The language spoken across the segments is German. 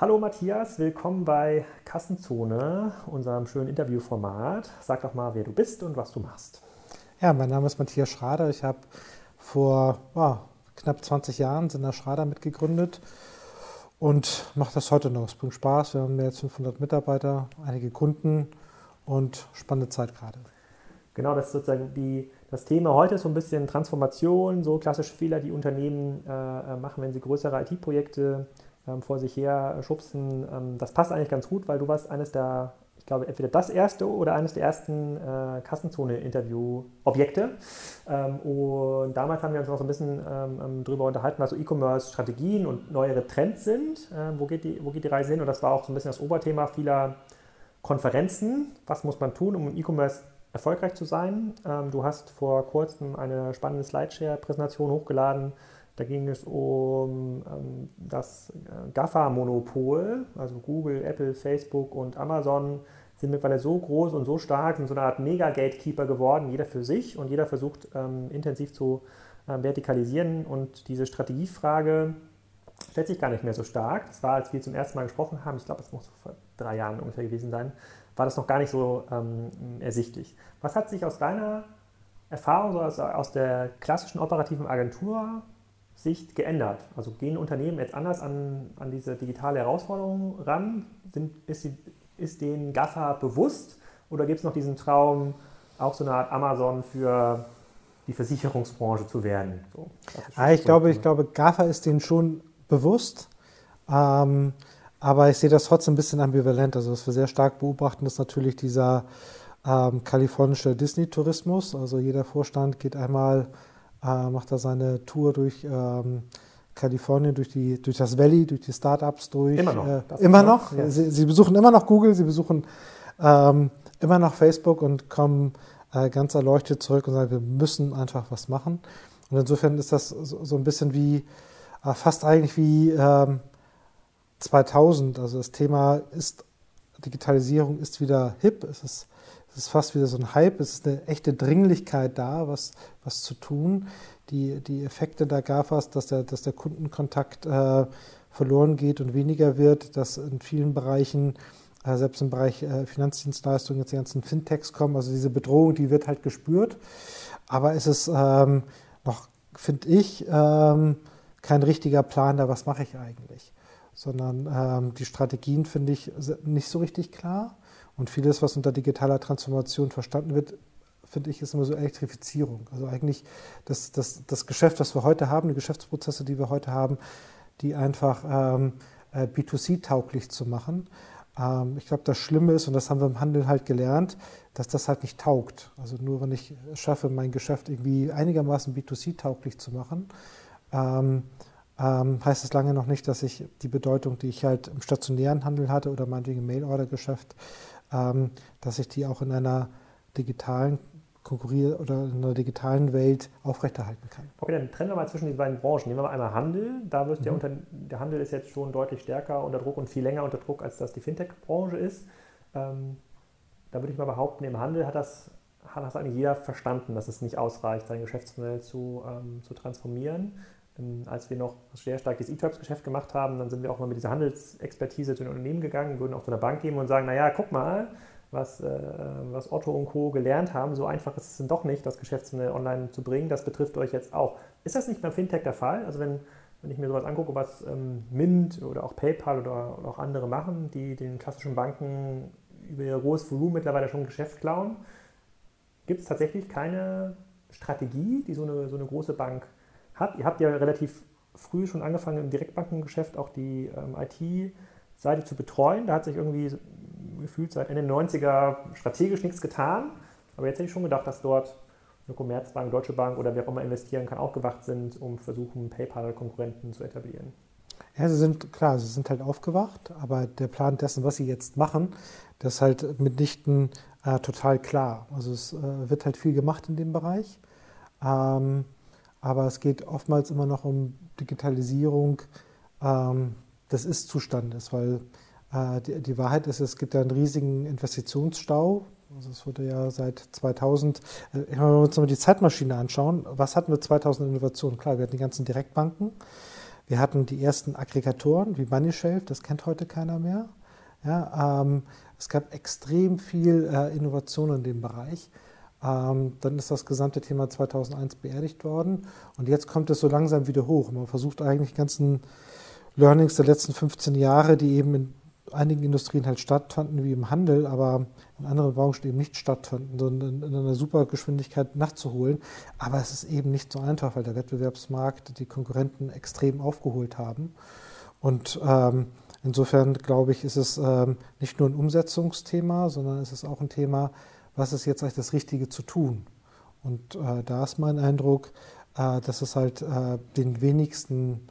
Hallo Matthias, willkommen bei Kassenzone, unserem schönen Interviewformat. Sag doch mal, wer du bist und was du machst. Ja, mein Name ist Matthias Schrader. Ich habe vor oh, knapp 20 Jahren Sinner Schrader mitgegründet und mache das heute noch. Es bringt Spaß. Wir haben mehr als 500 Mitarbeiter, einige Kunden und spannende Zeit gerade. Genau, das ist sozusagen die, das Thema heute ist so ein bisschen Transformation, so klassische Fehler, die Unternehmen äh, äh machen, wenn sie größere IT-Projekte ähm, vor sich her schubsen. Ähm, das passt eigentlich ganz gut, weil du warst eines der glaube, entweder das erste oder eines der ersten äh, Kassenzone-Interview-Objekte. Ähm, und damals haben wir uns noch so ein bisschen ähm, ähm darüber unterhalten, was so E-Commerce-Strategien und neuere Trends sind. Ähm, wo, geht die, wo geht die Reise hin? Und das war auch so ein bisschen das Oberthema vieler Konferenzen. Was muss man tun, um im E-Commerce erfolgreich zu sein? Ähm, du hast vor kurzem eine spannende Slideshare-Präsentation hochgeladen. Da ging es um ähm, das äh, GAFA-Monopol, also Google, Apple, Facebook und Amazon sind mittlerweile so groß und so stark, sind so eine Art Mega-Gatekeeper geworden, jeder für sich und jeder versucht ähm, intensiv zu äh, vertikalisieren und diese Strategiefrage stellt sich gar nicht mehr so stark. Das war, als wir zum ersten Mal gesprochen haben, ich glaube, es muss vor drei Jahren ungefähr gewesen sein, war das noch gar nicht so ähm, ersichtlich. Was hat sich aus deiner Erfahrung, so aus, aus der klassischen operativen Agentur Sicht geändert? Also gehen Unternehmen jetzt anders an, an diese digitale Herausforderung ran? Sind, ist die ist den GAFA bewusst oder gibt es noch diesen Traum, auch so eine Art Amazon für die Versicherungsbranche zu werden? So, ah, ich, glaube, ich glaube, GAFA ist denen schon bewusst. Ähm, aber ich sehe das trotzdem ein bisschen ambivalent. Also, was wir sehr stark beobachten, ist natürlich dieser ähm, kalifornische Disney-Tourismus. Also, jeder Vorstand geht einmal, äh, macht da seine Tour durch ähm, Kalifornien, durch, die, durch das Valley, durch die Startups durch. Immer noch. Äh, immer noch. Ja. Sie, sie, besuchen immer noch Google, sie besuchen ähm, immer noch Facebook und kommen äh, ganz erleuchtet zurück und sagen, wir müssen einfach was machen. Und insofern ist das so, so ein bisschen wie, äh, fast eigentlich wie ähm, 2000. Also das Thema ist, Digitalisierung ist wieder hip, es ist, es ist fast wieder so ein Hype, es ist eine echte Dringlichkeit da, was, was zu tun die, die Effekte der GAFAs, dass der, dass der Kundenkontakt äh, verloren geht und weniger wird, dass in vielen Bereichen, äh, selbst im Bereich äh, Finanzdienstleistungen, jetzt die ganzen Fintechs kommen. Also diese Bedrohung, die wird halt gespürt. Aber es ist ähm, noch, finde ich, ähm, kein richtiger Plan da, was mache ich eigentlich. Sondern ähm, die Strategien finde ich nicht so richtig klar. Und vieles, was unter digitaler Transformation verstanden wird, finde ich, ist immer so Elektrifizierung. Also eigentlich das, das, das Geschäft, was wir heute haben, die Geschäftsprozesse, die wir heute haben, die einfach ähm, äh, B2C-tauglich zu machen. Ähm, ich glaube, das Schlimme ist, und das haben wir im Handel halt gelernt, dass das halt nicht taugt. Also nur wenn ich schaffe, mein Geschäft irgendwie einigermaßen B2C-tauglich zu machen, ähm, ähm, heißt es lange noch nicht, dass ich die Bedeutung, die ich halt im stationären Handel hatte oder meinetwegen im Mail-Order-Geschäft, dass ich die auch in einer digitalen konkurrieren oder in einer digitalen Welt aufrechterhalten kann. Okay, dann trennen wir mal zwischen den beiden Branchen. Nehmen wir mal einmal Handel. Da wirst mhm. der, unter, der Handel ist jetzt schon deutlich stärker unter Druck und viel länger unter Druck, als das die Fintech-Branche ist. Ähm, da würde ich mal behaupten, im Handel hat das, hat das eigentlich jeder verstanden, dass es nicht ausreicht, sein Geschäftsmodell zu, ähm, zu transformieren. Ähm, als wir noch sehr stark das E-Tribes-Geschäft gemacht haben, dann sind wir auch mal mit dieser Handelsexpertise zu den Unternehmen gegangen, würden auch zu einer Bank gehen und sagen, naja, guck mal, was, äh, was Otto und Co. gelernt haben. So einfach ist es dann doch nicht, das Geschäftsmodell online zu bringen. Das betrifft euch jetzt auch. Ist das nicht beim Fintech der Fall? Also wenn, wenn ich mir sowas angucke, was ähm, Mint oder auch PayPal oder, oder, auch andere machen, die den klassischen Banken über ihr hohes Volumen mittlerweile schon Geschäft klauen, gibt es tatsächlich keine Strategie, die so eine, so eine große Bank hat. Ihr habt ja relativ früh schon angefangen im Direktbankengeschäft auch die ähm, IT-Seite zu betreuen. Da hat sich irgendwie gefühlt seit Ende 90er strategisch nichts getan. Aber jetzt hätte ich schon gedacht, dass dort eine Commerzbank, Deutsche Bank oder wer auch immer investieren kann, auch gewacht sind, um versuchen, PayPal-Konkurrenten zu etablieren. Ja, sie sind klar, sie sind halt aufgewacht, aber der Plan dessen, was sie jetzt machen, das ist halt mitnichten äh, total klar. Also es äh, wird halt viel gemacht in dem Bereich, ähm, aber es geht oftmals immer noch um Digitalisierung ähm, des Ist-Zustandes, weil äh, die, die, Wahrheit ist, es gibt einen riesigen Investitionsstau. Also es wurde ja seit 2000, äh, wenn wir uns mal die Zeitmaschine anschauen, was hatten wir 2000 Innovationen? Klar, wir hatten die ganzen Direktbanken, Wir hatten die ersten Aggregatoren wie MoneyShelf, das kennt heute keiner mehr. Ja, ähm, es gab extrem viel äh, Innovation in dem Bereich. Ähm, dann ist das gesamte Thema 2001 beerdigt worden und jetzt kommt es so langsam wieder hoch. Man versucht eigentlich die ganzen Learnings der letzten 15 Jahre, die eben in einigen Industrien halt stattfanden, wie im Handel, aber in anderen Branchen eben nicht stattfanden, sondern in einer super Geschwindigkeit nachzuholen. Aber es ist eben nicht so einfach, weil der Wettbewerbsmarkt die Konkurrenten extrem aufgeholt haben. Und ähm, insofern glaube ich, ist es ähm, nicht nur ein Umsetzungsthema, sondern es ist auch ein Thema, was ist jetzt eigentlich das Richtige zu tun. Und äh, da ist mein Eindruck, äh, dass es halt äh, den wenigsten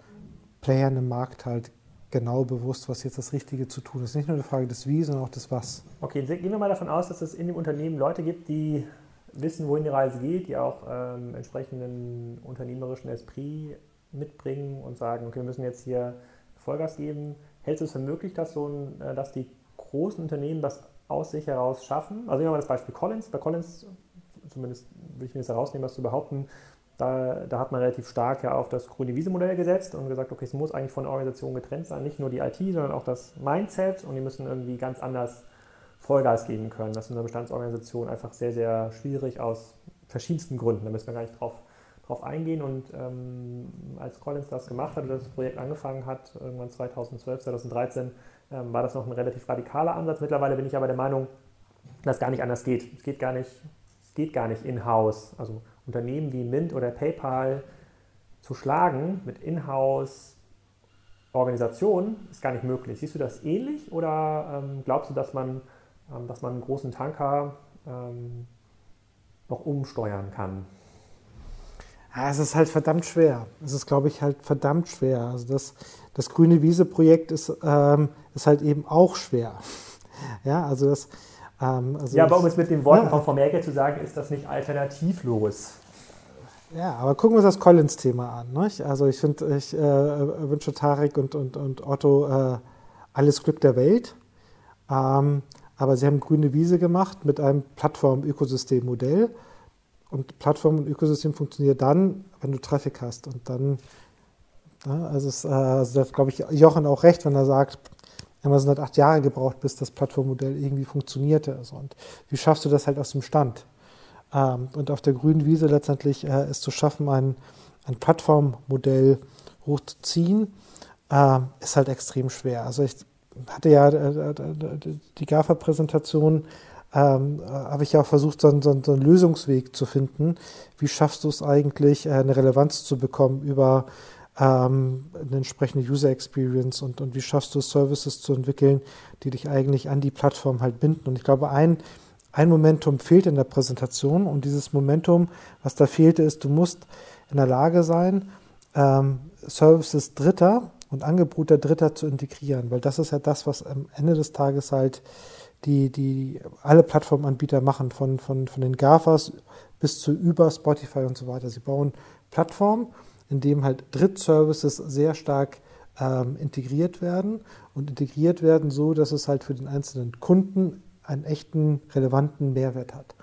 Playern im Markt halt genau bewusst, was jetzt das Richtige zu tun ist. Nicht nur eine Frage des Wie, sondern auch des Was. Okay, gehen wir mal davon aus, dass es in dem Unternehmen Leute gibt, die wissen, wohin die Reise geht, die auch ähm, entsprechenden unternehmerischen Esprit mitbringen und sagen, okay, wir müssen jetzt hier Vollgas geben. Hältst du es für möglich, dass, so ein, äh, dass die großen Unternehmen das aus sich heraus schaffen? Also nehmen wir mal das Beispiel Collins. Bei Collins, zumindest will ich mir das herausnehmen, was zu behaupten, da, da, hat man relativ stark ja auf das grüne Wiese-Modell gesetzt und gesagt, okay, es muss eigentlich von der Organisation getrennt sein, nicht nur die IT, sondern auch das Mindset und die müssen irgendwie ganz anders Vollgas geben können. Das ist in einer Bestandsorganisation einfach sehr, sehr schwierig aus verschiedensten Gründen. Da müssen wir gar nicht drauf, drauf eingehen. Und ähm, als Collins das gemacht hat oder das Projekt angefangen hat, irgendwann 2012, 2013, ähm, war das noch ein relativ radikaler Ansatz. Mittlerweile bin ich aber der Meinung, dass gar nicht anders geht. Es geht gar nicht, es geht gar nicht in-house. Also Unternehmen wie Mint oder PayPal zu schlagen mit Inhouse-Organisationen ist gar nicht möglich. Siehst du das ähnlich oder ähm, glaubst du, dass man, ähm, dass man einen großen Tanker ähm, noch umsteuern kann? Ja, es ist halt verdammt schwer. Es ist, glaube ich, halt verdammt schwer. Also das, das Grüne Wiese-Projekt ist, ähm, ist halt eben auch schwer. Ja, also das, ähm, also ja, aber um es mit den Worten ja. von Frau Merkel zu sagen, ist das nicht alternativlos. Ja, aber gucken wir uns das Collins-Thema an. Nicht? Also ich finde, ich äh, wünsche Tarek und, und, und Otto äh, alles Glück der Welt. Ähm, aber sie haben grüne Wiese gemacht mit einem Plattform-Ökosystem-Modell. Und Plattform und Ökosystem funktioniert dann, wenn du Traffic hast. Und dann, ja, also, es, äh, also da glaube ich Jochen auch recht, wenn er sagt, Amazon hat acht Jahre gebraucht, bis das Plattformmodell irgendwie funktionierte. Also, und wie schaffst du das halt aus dem Stand? Ähm, und auf der grünen Wiese letztendlich äh, es zu schaffen, ein, ein Plattformmodell hochzuziehen, äh, ist halt extrem schwer. Also ich hatte ja äh, die GAFA-Präsentation, ähm, habe ich ja auch versucht, so, so, so, einen Lösungsweg zu finden. Wie schaffst du es eigentlich, äh, eine Relevanz zu bekommen über ähm, eine entsprechende User Experience und, und wie schaffst du es, Services zu entwickeln, die dich eigentlich an die Plattform halt binden. Und ich glaube, ein, ein Momentum fehlt in der Präsentation und dieses Momentum, was da fehlte, ist, du musst in der Lage sein, ähm, Services Dritter und Angebote Dritter zu integrieren, weil das ist ja das, was am Ende des Tages halt die, die alle Plattformanbieter machen, von, von, von den GAFAs bis zu über Spotify und so weiter. Sie bauen Plattformen in dem halt Drittservices sehr stark ähm, integriert werden und integriert werden so, dass es halt für den einzelnen Kunden einen echten, relevanten Mehrwert hat.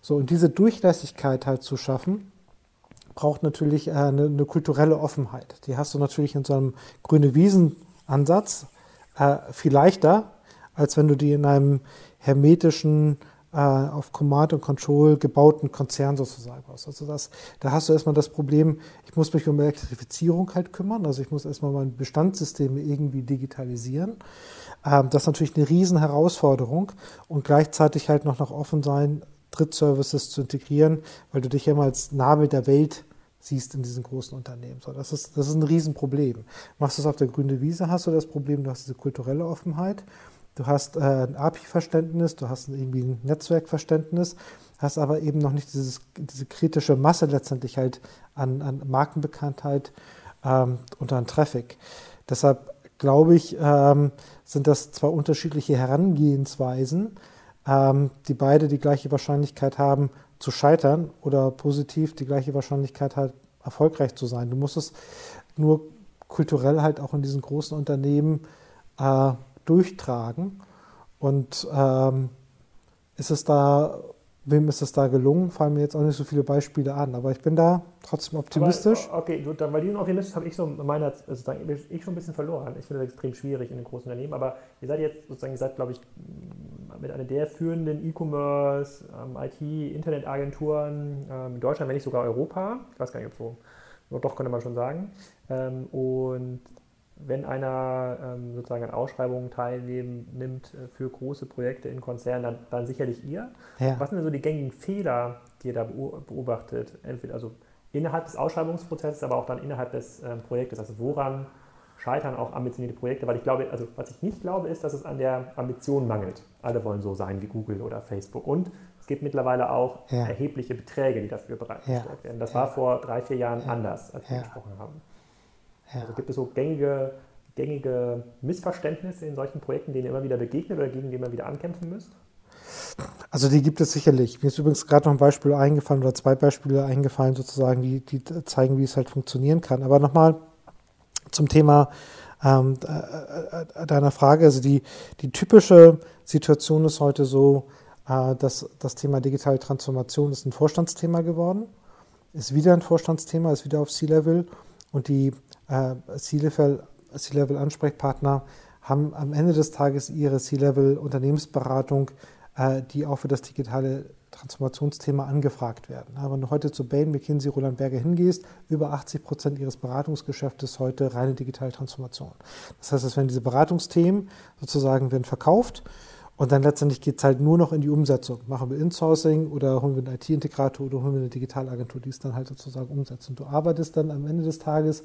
So, und diese Durchlässigkeit halt zu schaffen, braucht natürlich äh, eine, eine, kulturelle Offenheit. Die hast du natürlich in so einem grüne Wiesen-Ansatz äh, viel leichter, als wenn du die in einem hermetischen äh, auf Command und Control gebauten Konzern sozusagen aus. Also das, da hast du erstmal das Problem, ich muss mich um Elektrifizierung halt kümmern, also ich muss erstmal meine Bestandssysteme irgendwie digitalisieren. Ähm, das ist natürlich eine riesen Herausforderung und gleichzeitig halt noch, noch offen sein, Drittservices zu integrieren, weil du dich ja immer als Nabel der Welt siehst in diesen großen Unternehmen. So, das, ist, das ist ein Riesenproblem. Machst du es auf der grünen Wiese, hast du das Problem, du hast diese kulturelle Offenheit du hast äh, ein API-Verständnis, du hast irgendwie ein Netzwerkverständnis, hast aber eben noch nicht dieses, diese kritische Masse letztendlich halt an, an Markenbekanntheit ähm, und an Traffic. Deshalb glaube ich, ähm, sind das zwei unterschiedliche Herangehensweisen, ähm, die beide die gleiche Wahrscheinlichkeit haben zu scheitern oder positiv die gleiche Wahrscheinlichkeit hat, erfolgreich zu sein. Du musst es nur kulturell halt auch in diesen großen Unternehmen äh, durchtragen. Und ähm, ist es da wem ist es da gelungen? Fallen mir jetzt auch nicht so viele Beispiele an, aber ich bin da trotzdem optimistisch. Aber, okay, gut, dann, weil diesen Optimismus habe ich so meiner, also ich schon ein bisschen verloren. Ich finde das extrem schwierig in den großen Unternehmen, aber ihr seid jetzt sozusagen, ihr seid, glaube ich, mit einer der führenden E-Commerce, ähm, IT-Internetagenturen ähm, in Deutschland, wenn nicht sogar Europa. Ich weiß gar nicht, ob so, doch könnte man schon sagen. Ähm, und wenn einer ähm, sozusagen an Ausschreibungen teilnimmt äh, für große Projekte in Konzernen, dann, dann sicherlich ihr. Ja. Was sind denn so die gängigen Fehler, die ihr da beobachtet? Entweder also innerhalb des Ausschreibungsprozesses, aber auch dann innerhalb des ähm, Projektes. Also woran scheitern auch ambitionierte Projekte? Weil ich glaube, also was ich nicht glaube, ist, dass es an der Ambition mangelt. Alle wollen so sein wie Google oder Facebook. Und es gibt mittlerweile auch ja. erhebliche Beträge, die dafür bereitgestellt ja. werden. Das war vor drei, vier Jahren anders, als wir gesprochen haben. Ja. Also gibt es so gängige, gängige Missverständnisse in solchen Projekten, denen ihr immer wieder begegnet oder gegen die ihr wieder ankämpfen müsst? Also die gibt es sicherlich. Mir ist übrigens gerade noch ein Beispiel eingefallen oder zwei Beispiele eingefallen, sozusagen, die, die zeigen, wie es halt funktionieren kann. Aber nochmal zum Thema ähm, äh, äh, deiner Frage. Also die, die typische Situation ist heute so, äh, dass das Thema digitale Transformation ist ein Vorstandsthema geworden, ist wieder ein Vorstandsthema, ist wieder auf C-Level und die äh, C-Level-Ansprechpartner haben am Ende des Tages ihre C-Level-Unternehmensberatung, äh, die auch für das digitale Transformationsthema angefragt werden. wenn du heute zu Bain, McKinsey, Roland Berger hingehst, über 80 Prozent ihres Beratungsgeschäftes heute reine digitale Transformation. Das heißt, es werden diese Beratungsthemen sozusagen werden verkauft und dann letztendlich geht es halt nur noch in die Umsetzung. Machen wir Insourcing oder holen wir einen IT-Integrator oder holen wir eine Digitalagentur, die es dann halt sozusagen umsetzt. Und du arbeitest dann am Ende des Tages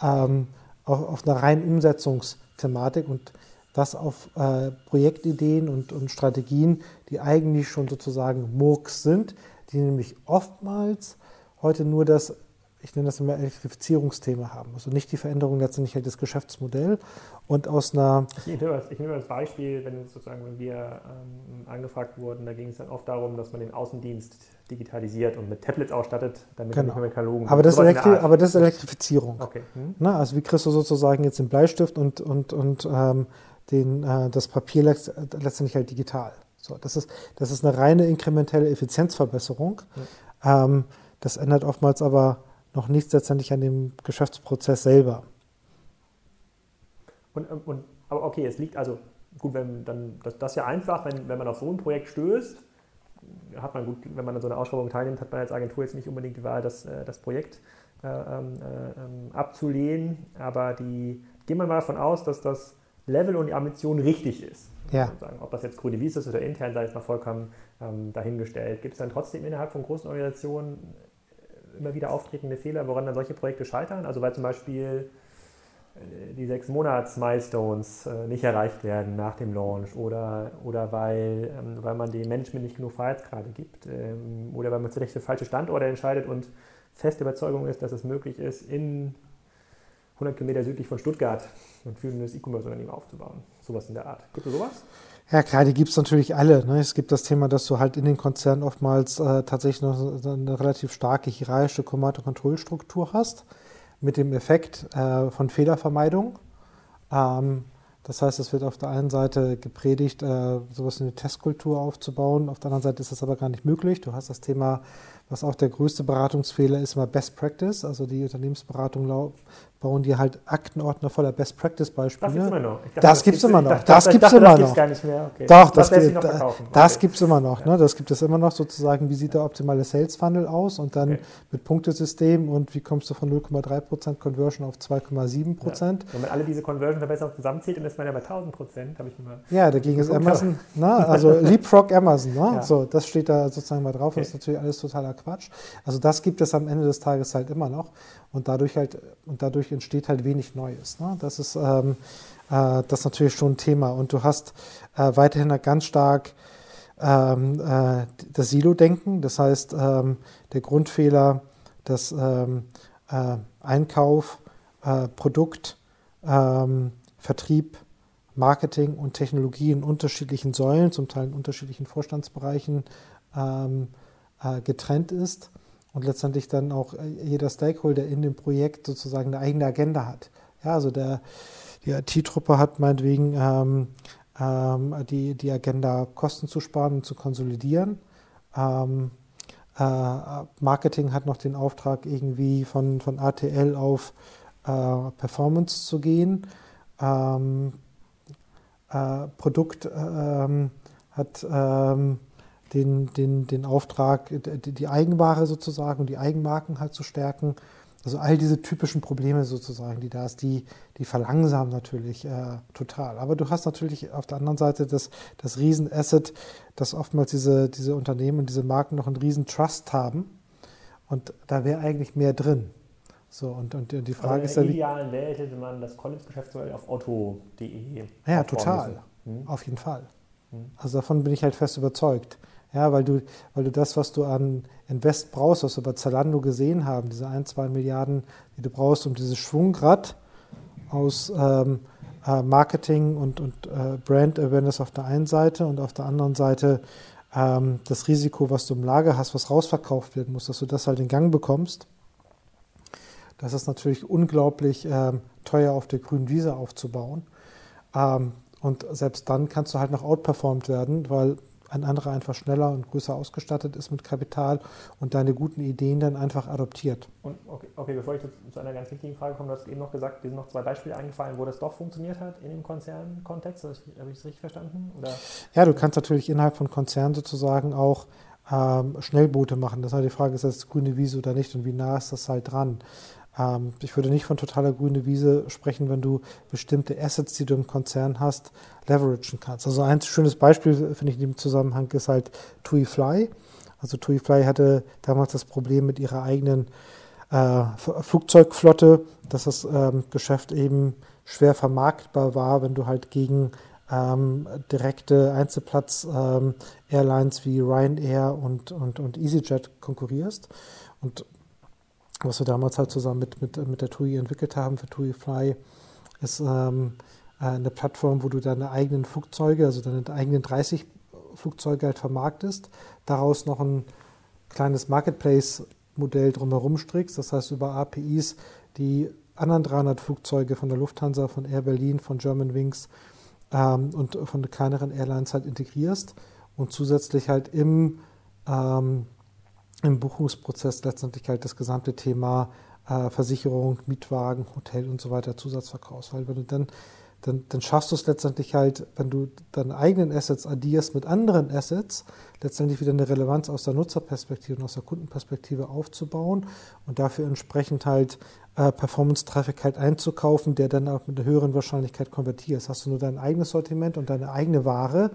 ähm, auf, auf, einer reinen Umsetzungsthematik und das auf äh, Projektideen und, und Strategien, die eigentlich schon sozusagen Murks sind, die nämlich oftmals heute nur das ich nenne das immer Elektrifizierungsthema haben. Also nicht die Veränderung letztendlich halt das Geschäftsmodell und aus einer. Ich nehme als, ich nehme als Beispiel, wenn sozusagen, wenn wir ähm, angefragt wurden, da ging es dann oft darum, dass man den Außendienst digitalisiert und mit Tablets ausstattet, damit genau. man nicht mehr Katalogen aber das, Elektri aber das ist Elektrifizierung. Okay. Hm? Na, also wie kriegst du sozusagen jetzt den Bleistift und, und, und ähm, den, äh, das Papier letztendlich halt digital. So, das, ist, das ist eine reine inkrementelle Effizienzverbesserung. Ja. Ähm, das ändert oftmals aber noch nichts letztendlich an dem Geschäftsprozess selber. Und, und, aber okay, es liegt also, gut, wenn dann, das, das ist ja einfach, wenn, wenn man auf so ein Projekt stößt, hat man gut, wenn man an so einer Ausschreibung teilnimmt, hat man als Agentur jetzt nicht unbedingt die Wahl, das, äh, das Projekt äh, ähm, äh, abzulehnen, aber die, gehen wir mal davon aus, dass das Level und die Ambition richtig ist. Ja. Ob das jetzt grüne Wiese ist oder intern, sei es mal vollkommen ähm, dahingestellt. Gibt es dann trotzdem innerhalb von großen Organisationen immer wieder auftretende Fehler, woran dann solche Projekte scheitern? Also weil zum Beispiel äh, die sechs Monats-Milestones äh, nicht erreicht werden nach dem Launch oder, oder weil, ähm, weil man dem Management nicht genug Freiheitsgrade gibt ähm, oder weil man vielleicht für falsche Standorte entscheidet und feste Überzeugung ist, dass es möglich ist, in 100 Kilometer südlich von Stuttgart ein führendes E-Commerce-Unternehmen aufzubauen. Sowas in der Art. Gibt es sowas? Ja, klar, die gibt es natürlich alle. Ne? Es gibt das Thema, dass du halt in den Konzernen oftmals äh, tatsächlich noch eine relativ starke hierarchische Command-and-Control-Struktur hast, mit dem Effekt äh, von Fehlervermeidung. Ähm, das heißt, es wird auf der einen Seite gepredigt, äh, sowas wie eine Testkultur aufzubauen. Auf der anderen Seite ist das aber gar nicht möglich. Du hast das Thema, was auch der größte Beratungsfehler ist, immer Best Practice. Also die Unternehmensberatung bauen die halt Aktenordner voller Best Practice Beispiele. Das gibt es immer noch. Dachte, das gibt es immer noch. Das gibt es immer noch. gar nicht mehr. Okay. Doch, das, das, das, das gibt es immer noch. Ne? Das gibt es immer noch sozusagen, wie sieht der optimale Sales Funnel aus und dann okay. mit Punktesystem und wie kommst du von 0,3% Conversion auf 2,7%. Ja. Wenn man alle diese Conversion-Verbesserungen zusammenzählt, dann ist man ja bei 1000 Prozent, habe ich mal. Ja, dagegen ist Amazon, ne? also Leapfrog Amazon, ne? Ja. so, das steht da sozusagen mal drauf, okay. das ist natürlich alles totaler Quatsch. Also das gibt es am Ende des Tages halt immer noch und dadurch halt und dadurch entsteht halt wenig Neues. Ne? Das ist ähm, äh, das ist natürlich schon ein Thema und du hast äh, weiterhin ganz stark ähm, äh, das Silo-Denken, das heißt ähm, der Grundfehler, dass ähm, äh, Einkauf, äh, Produkt, ähm, Vertrieb, Marketing und Technologie in unterschiedlichen Säulen, zum Teil in unterschiedlichen Vorstandsbereichen ähm, äh, getrennt ist und letztendlich dann auch äh, jeder Stakeholder in dem Projekt sozusagen eine eigene Agenda hat. Ja, also der, die IT-Truppe hat meinetwegen ähm, ähm, die, die Agenda, Kosten zu sparen und zu konsolidieren. Ähm, äh, Marketing hat noch den Auftrag, irgendwie von, von ATL auf äh, Performance zu gehen. Ähm, äh, Produkt ähm, hat ähm, den, den, den Auftrag, die, Eigenware sozusagen und die Eigenmarken halt zu stärken. Also all diese typischen Probleme sozusagen, die da ist, die, die verlangsamen natürlich äh, total. Aber du hast natürlich auf der anderen Seite das, das Riesenasset, dass oftmals diese, diese Unternehmen und diese Marken noch einen riesen Trust haben. Und da wäre eigentlich mehr drin. So, und, und die Frage also ist ja. In der idealen Welt hätte man das Collins-Geschäftsmodell auf otto.de. Ja, total. Hm? Auf jeden Fall. Hm? Also davon bin ich halt fest überzeugt. Ja, weil du, weil du das, was du an Invest brauchst, was wir bei Zalando gesehen haben, diese ein, zwei Milliarden, die du brauchst, um dieses Schwungrad aus ähm, äh, Marketing und, und äh, Brand Awareness auf der einen Seite und auf der anderen Seite ähm, das Risiko, was du im Lager hast, was rausverkauft werden muss, dass du das halt in Gang bekommst. Das ist natürlich unglaublich ähm, teuer auf der grünen Wiese aufzubauen. Ähm, und selbst dann kannst du halt noch outperformed werden, weil ein anderer einfach schneller und größer ausgestattet ist mit Kapital und deine guten Ideen dann einfach adoptiert. Und okay, okay bevor ich zu einer ganz wichtigen Frage komme, du hast eben noch gesagt, dir sind noch zwei Beispiele eingefallen, wo das doch funktioniert hat in dem Konzernkontext. Habe ich es richtig verstanden? Oder? Ja, du kannst natürlich innerhalb von Konzernen sozusagen auch ähm, Schnellboote machen. Das ist halt die Frage, ist das grüne Wiese oder nicht und wie nah ist das halt dran? Ähm, ich würde nicht von totaler grüne Wiese sprechen, wenn du bestimmte Assets, die du im Konzern hast, leveragen kannst. Also ein schönes Beispiel, finde ich in dem Zusammenhang, ist halt TUI Fly. Also TUI Fly hatte damals das Problem mit ihrer eigenen äh, Flugzeugflotte, dass das ähm, Geschäft eben schwer vermarktbar war, wenn du halt gegen ähm, direkte Einzelplatz-Airlines ähm, wie Ryanair und, und, und EasyJet konkurrierst. Und was wir damals halt zusammen mit, mit, mit der TUI entwickelt haben für TUI Fly, ist ähm, äh, eine Plattform, wo du deine eigenen Flugzeuge, also deine eigenen 30 Flugzeuge halt vermarktest, daraus noch ein kleines Marketplace-Modell drumherum strickst, das heißt über APIs die anderen 300 Flugzeuge von der Lufthansa, von Air Berlin, von Germanwings ähm, und von kleineren Airlines halt integrierst und zusätzlich halt im ähm, im Buchungsprozess letztendlich halt das gesamte Thema äh, Versicherung, Mietwagen, Hotel und so weiter Zusatzverkaufs. Weil wenn du dann, dann, dann schaffst du es letztendlich halt, wenn du deine eigenen Assets addierst mit anderen Assets, letztendlich wieder eine Relevanz aus der Nutzerperspektive und aus der Kundenperspektive aufzubauen und dafür entsprechend halt äh, Performance-Traffic halt einzukaufen, der dann auch mit einer höheren Wahrscheinlichkeit konvertiert. Hast du nur dein eigenes Sortiment und deine eigene Ware,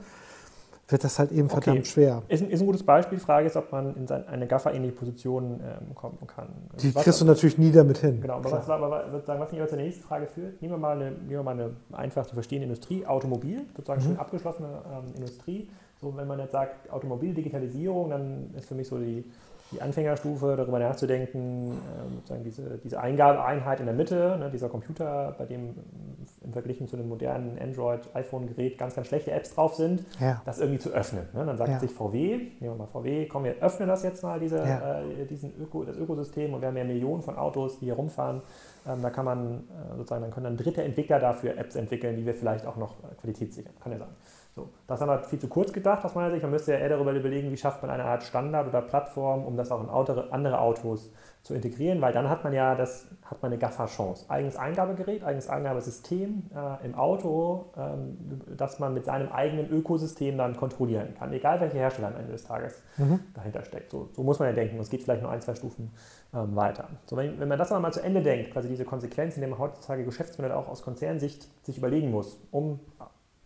wird das halt eben verdammt schwer. Ist ein, ist ein, gutes Beispiel. Die Frage ist, ob man in eine Gaffer-ähnliche Position ähm, kommen kann. Die was, kriegst du natürlich nie damit hin. Genau, aber was, aber, sozusagen, was mich aber zur nächsten Frage führt, nehmen wir mal eine, nehmen wir mal eine einfach zu verstehende Industrie, Automobil, sozusagen mhm. schon abgeschlossene ähm, Industrie. So, wenn man jetzt sagt Automobil, Digitalisierung, dann ist für mich so die, die Anfängerstufe, darüber nachzudenken, äh, sozusagen diese, diese Eingabeeinheit in der Mitte, ne, dieser Computer, bei dem im Vergleich zu einem modernen Android-iPhone-Gerät ganz, ganz schlechte Apps drauf sind, ja. das irgendwie zu öffnen. Ne? Dann sagt ja. sich VW, nehmen wir mal VW, komm, wir öffnen das jetzt mal, diese, ja. äh, diesen Öko, das Ökosystem und wir haben ja Millionen von Autos, die hier rumfahren. Ähm, da kann man äh, sozusagen, dann können dann dritte Entwickler dafür Apps entwickeln, die wir vielleicht auch noch äh, qualitätssichern. Kann ja sein. So, das haben wir viel zu kurz gedacht aus meiner Sicht. Man müsste ja eher darüber überlegen, wie schafft man eine Art Standard oder Plattform, um das auch in andere Autos zu integrieren, weil dann hat man ja das, hat man eine Gaffer-Chance. Eigenes Eingabegerät, eigenes Eingabesystem äh, im Auto, ähm, das man mit seinem eigenen Ökosystem dann kontrollieren kann, egal welcher Hersteller am Ende des Tages mhm. dahinter steckt. So, so, muss man ja denken. Es geht vielleicht nur ein, zwei Stufen ähm, weiter. So, wenn, wenn, man das aber mal zu Ende denkt, quasi diese Konsequenzen, die man heutzutage Geschäftsmodelle auch aus Konzernsicht sich überlegen muss, um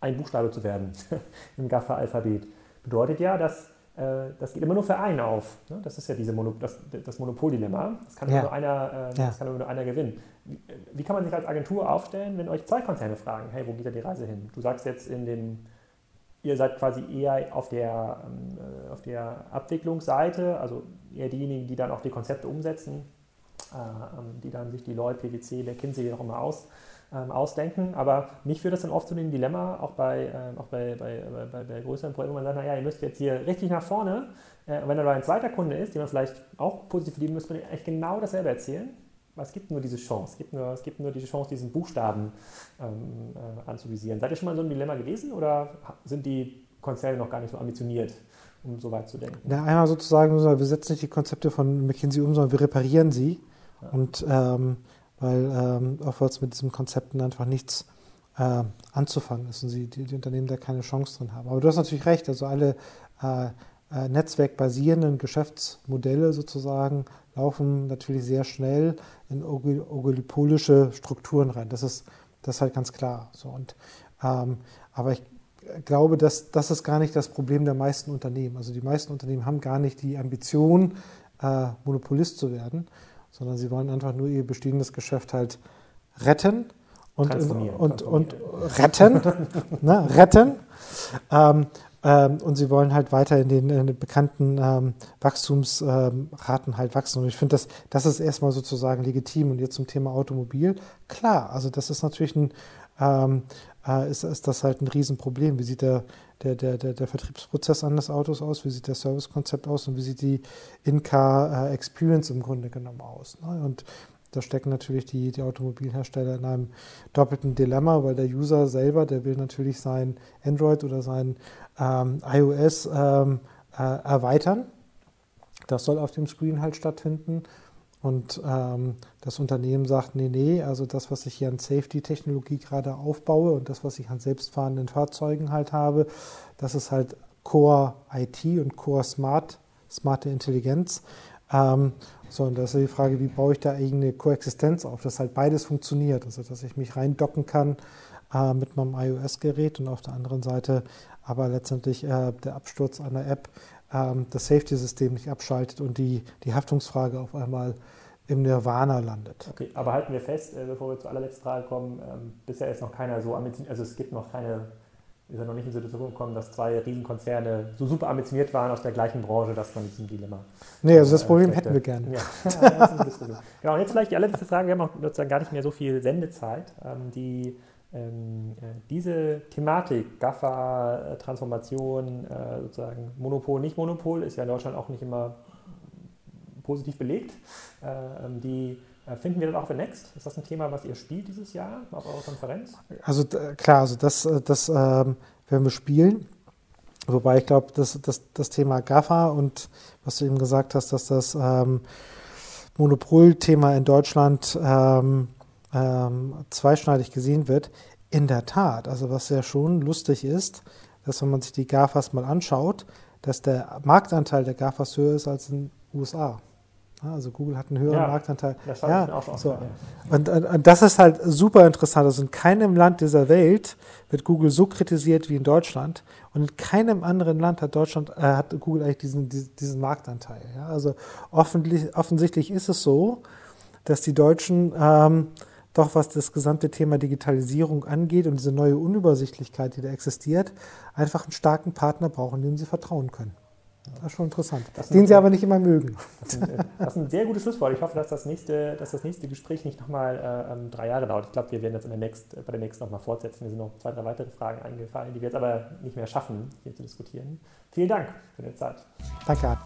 ein Buchstabe zu werden im Gaffer-Alphabet, bedeutet ja, dass das geht immer nur für einen auf. Ne? Das ist ja diese Mono, das, das Monopoldilemma. Das kann, ja. nur einer, äh, ja. das kann nur einer gewinnen. Wie, wie, kann man sich als Agentur aufstellen, wenn euch zwei Konzerne fragen, hey, wo geht da die Reise hin? Du sagst jetzt in dem, ihr seid quasi eher auf der, ähm, äh, auf der Abwicklungsseite, also eher diejenigen, die dann auch die Konzepte umsetzen, äh, ähm, die dann sich die Leute, PwC, McKinsey auch immer aus ähm, ausdenken. Aber mich führt das dann oft zu dem Dilemma, auch bei, ähm, auch bei, bei, bei, bei größeren Projekten, wo man sagt, naja, ihr müsst jetzt hier richtig nach vorne. Äh, wenn da ein zweiter Kunde ist, den man vielleicht auch positiv verlieben, müsste man eigentlich genau dasselbe erzählen. Weil es gibt nur diese Chance, es gibt nur, es gibt nur diese Chance, diesen Buchstaben ähm, äh, anzuvisieren. Seid ihr schon mal in so einem Dilemma gewesen oder sind die Konzerne noch gar nicht so ambitioniert, um so weit zu denken? Na, einmal sozusagen, wir setzen nicht die Konzepte von McKinsey um, sondern wir reparieren sie. Ja. Und ähm, weil ähm, oftmals mit diesen Konzepten einfach nichts äh, anzufangen ist und sie, die, die, Unternehmen da keine Chance drin haben. Aber du hast natürlich recht, also alle äh, äh, netzwerkbasierenden Geschäftsmodelle sozusagen laufen natürlich sehr schnell in oligopolische Strukturen rein. Das ist, das ist halt ganz klar. So, und, ähm, aber ich glaube, dass das ist gar nicht das Problem der meisten Unternehmen. Also die meisten Unternehmen haben gar nicht die Ambition, äh, Monopolist zu werden, sondern sie wollen einfach nur ihr bestehendes Geschäft halt retten und, und, und, retten, ne, retten. Ähm, ähm, und sie wollen halt weiter in den, in den bekannten ähm, Wachstumsraten halt wachsen. Und ich finde, das, das ist erstmal sozusagen legitim. Und jetzt zum Thema Automobil, klar, also das ist natürlich ein, ähm, äh, ist, ist das halt ein Riesenproblem. Wie sieht der, der, der, der, der Vertriebsprozess eines Autos aus? Wie sieht der Servicekonzept aus? Und wie sieht die In-Car-Experience im Grunde genommen aus? Ne? Und da stecken natürlich die, die Automobilhersteller in einem doppelten Dilemma, weil der User selber, der will natürlich sein Android oder sein ähm, iOS ähm, äh, erweitern. Das soll auf dem Screen halt stattfinden. Und ähm, das Unternehmen sagt, nee, nee, also das, was ich hier an Safety-Technologie gerade aufbaue und das, was ich an selbstfahrenden Fahrzeugen halt habe, das ist halt Core IT und Core Smart, smarte Intelligenz. Ähm, so, und das ist die Frage, wie baue ich da eigene Koexistenz auf, dass halt beides funktioniert, also dass ich mich reindocken kann äh, mit meinem iOS-Gerät und auf der anderen Seite aber letztendlich äh, der Absturz einer App das Safety-System nicht abschaltet und die, die Haftungsfrage auf einmal im Nirvana landet. Okay, aber halten wir fest, äh, bevor wir zur allerletzten Frage kommen, ähm, bisher ist noch keiner so ambitioniert, also es gibt noch keine, ist ja noch nicht in die Situation gekommen, dass zwei Riesenkonzerne so super ambitioniert waren aus der gleichen Branche, dass man diesem Dilemma. Nee, also das äh, Problem hätten wir gerne. Ja, genau, und jetzt vielleicht die allerletzte Frage, wir haben auch sozusagen gar nicht mehr so viel Sendezeit, ähm, die ähm, äh, diese Thematik, GAFA-Transformation, äh, sozusagen Monopol, nicht Monopol, ist ja in Deutschland auch nicht immer positiv belegt. Äh, ähm, die Finden wir das auch für Next? Ist das ein Thema, was ihr spielt dieses Jahr auf eurer Konferenz? Also klar, also das, das ähm, werden wir spielen. Wobei ich glaube, dass das, das Thema GAFA und was du eben gesagt hast, dass das ähm, Monopolthema in Deutschland ähm, ähm, zweischneidig gesehen wird. In der Tat, also was ja schon lustig ist, dass wenn man sich die GAFAs mal anschaut, dass der Marktanteil der GAFAs höher ist als in den USA. Also Google hat einen höheren ja, Marktanteil. Das ja, auch so. und, und, und, das ist halt super interessant. Also in keinem Land dieser Welt wird Google so kritisiert wie in Deutschland. Und in keinem anderen Land hat Deutschland äh, hat Google eigentlich diesen, diesen Marktanteil. Ja? Also offensichtlich ist es so, dass die Deutschen ähm, doch was das gesamte Thema Digitalisierung angeht und diese neue Unübersichtlichkeit, die da existiert, einfach einen starken Partner brauchen, dem sie vertrauen können. Das ist schon interessant. Das den sie aber nicht immer mögen. Das ist, ein, das ist ein sehr gutes Schlusswort. Ich hoffe, dass das nächste, dass das nächste Gespräch nicht nochmal äh, ähm, drei Jahre dauert. Ich glaube, wir werden das in der Next, bei der nächsten nochmal fortsetzen. Mir sind noch zwei, drei weitere Fragen eingefallen, die wir jetzt aber nicht mehr schaffen, hier zu diskutieren. Vielen Dank für die Zeit. Danke.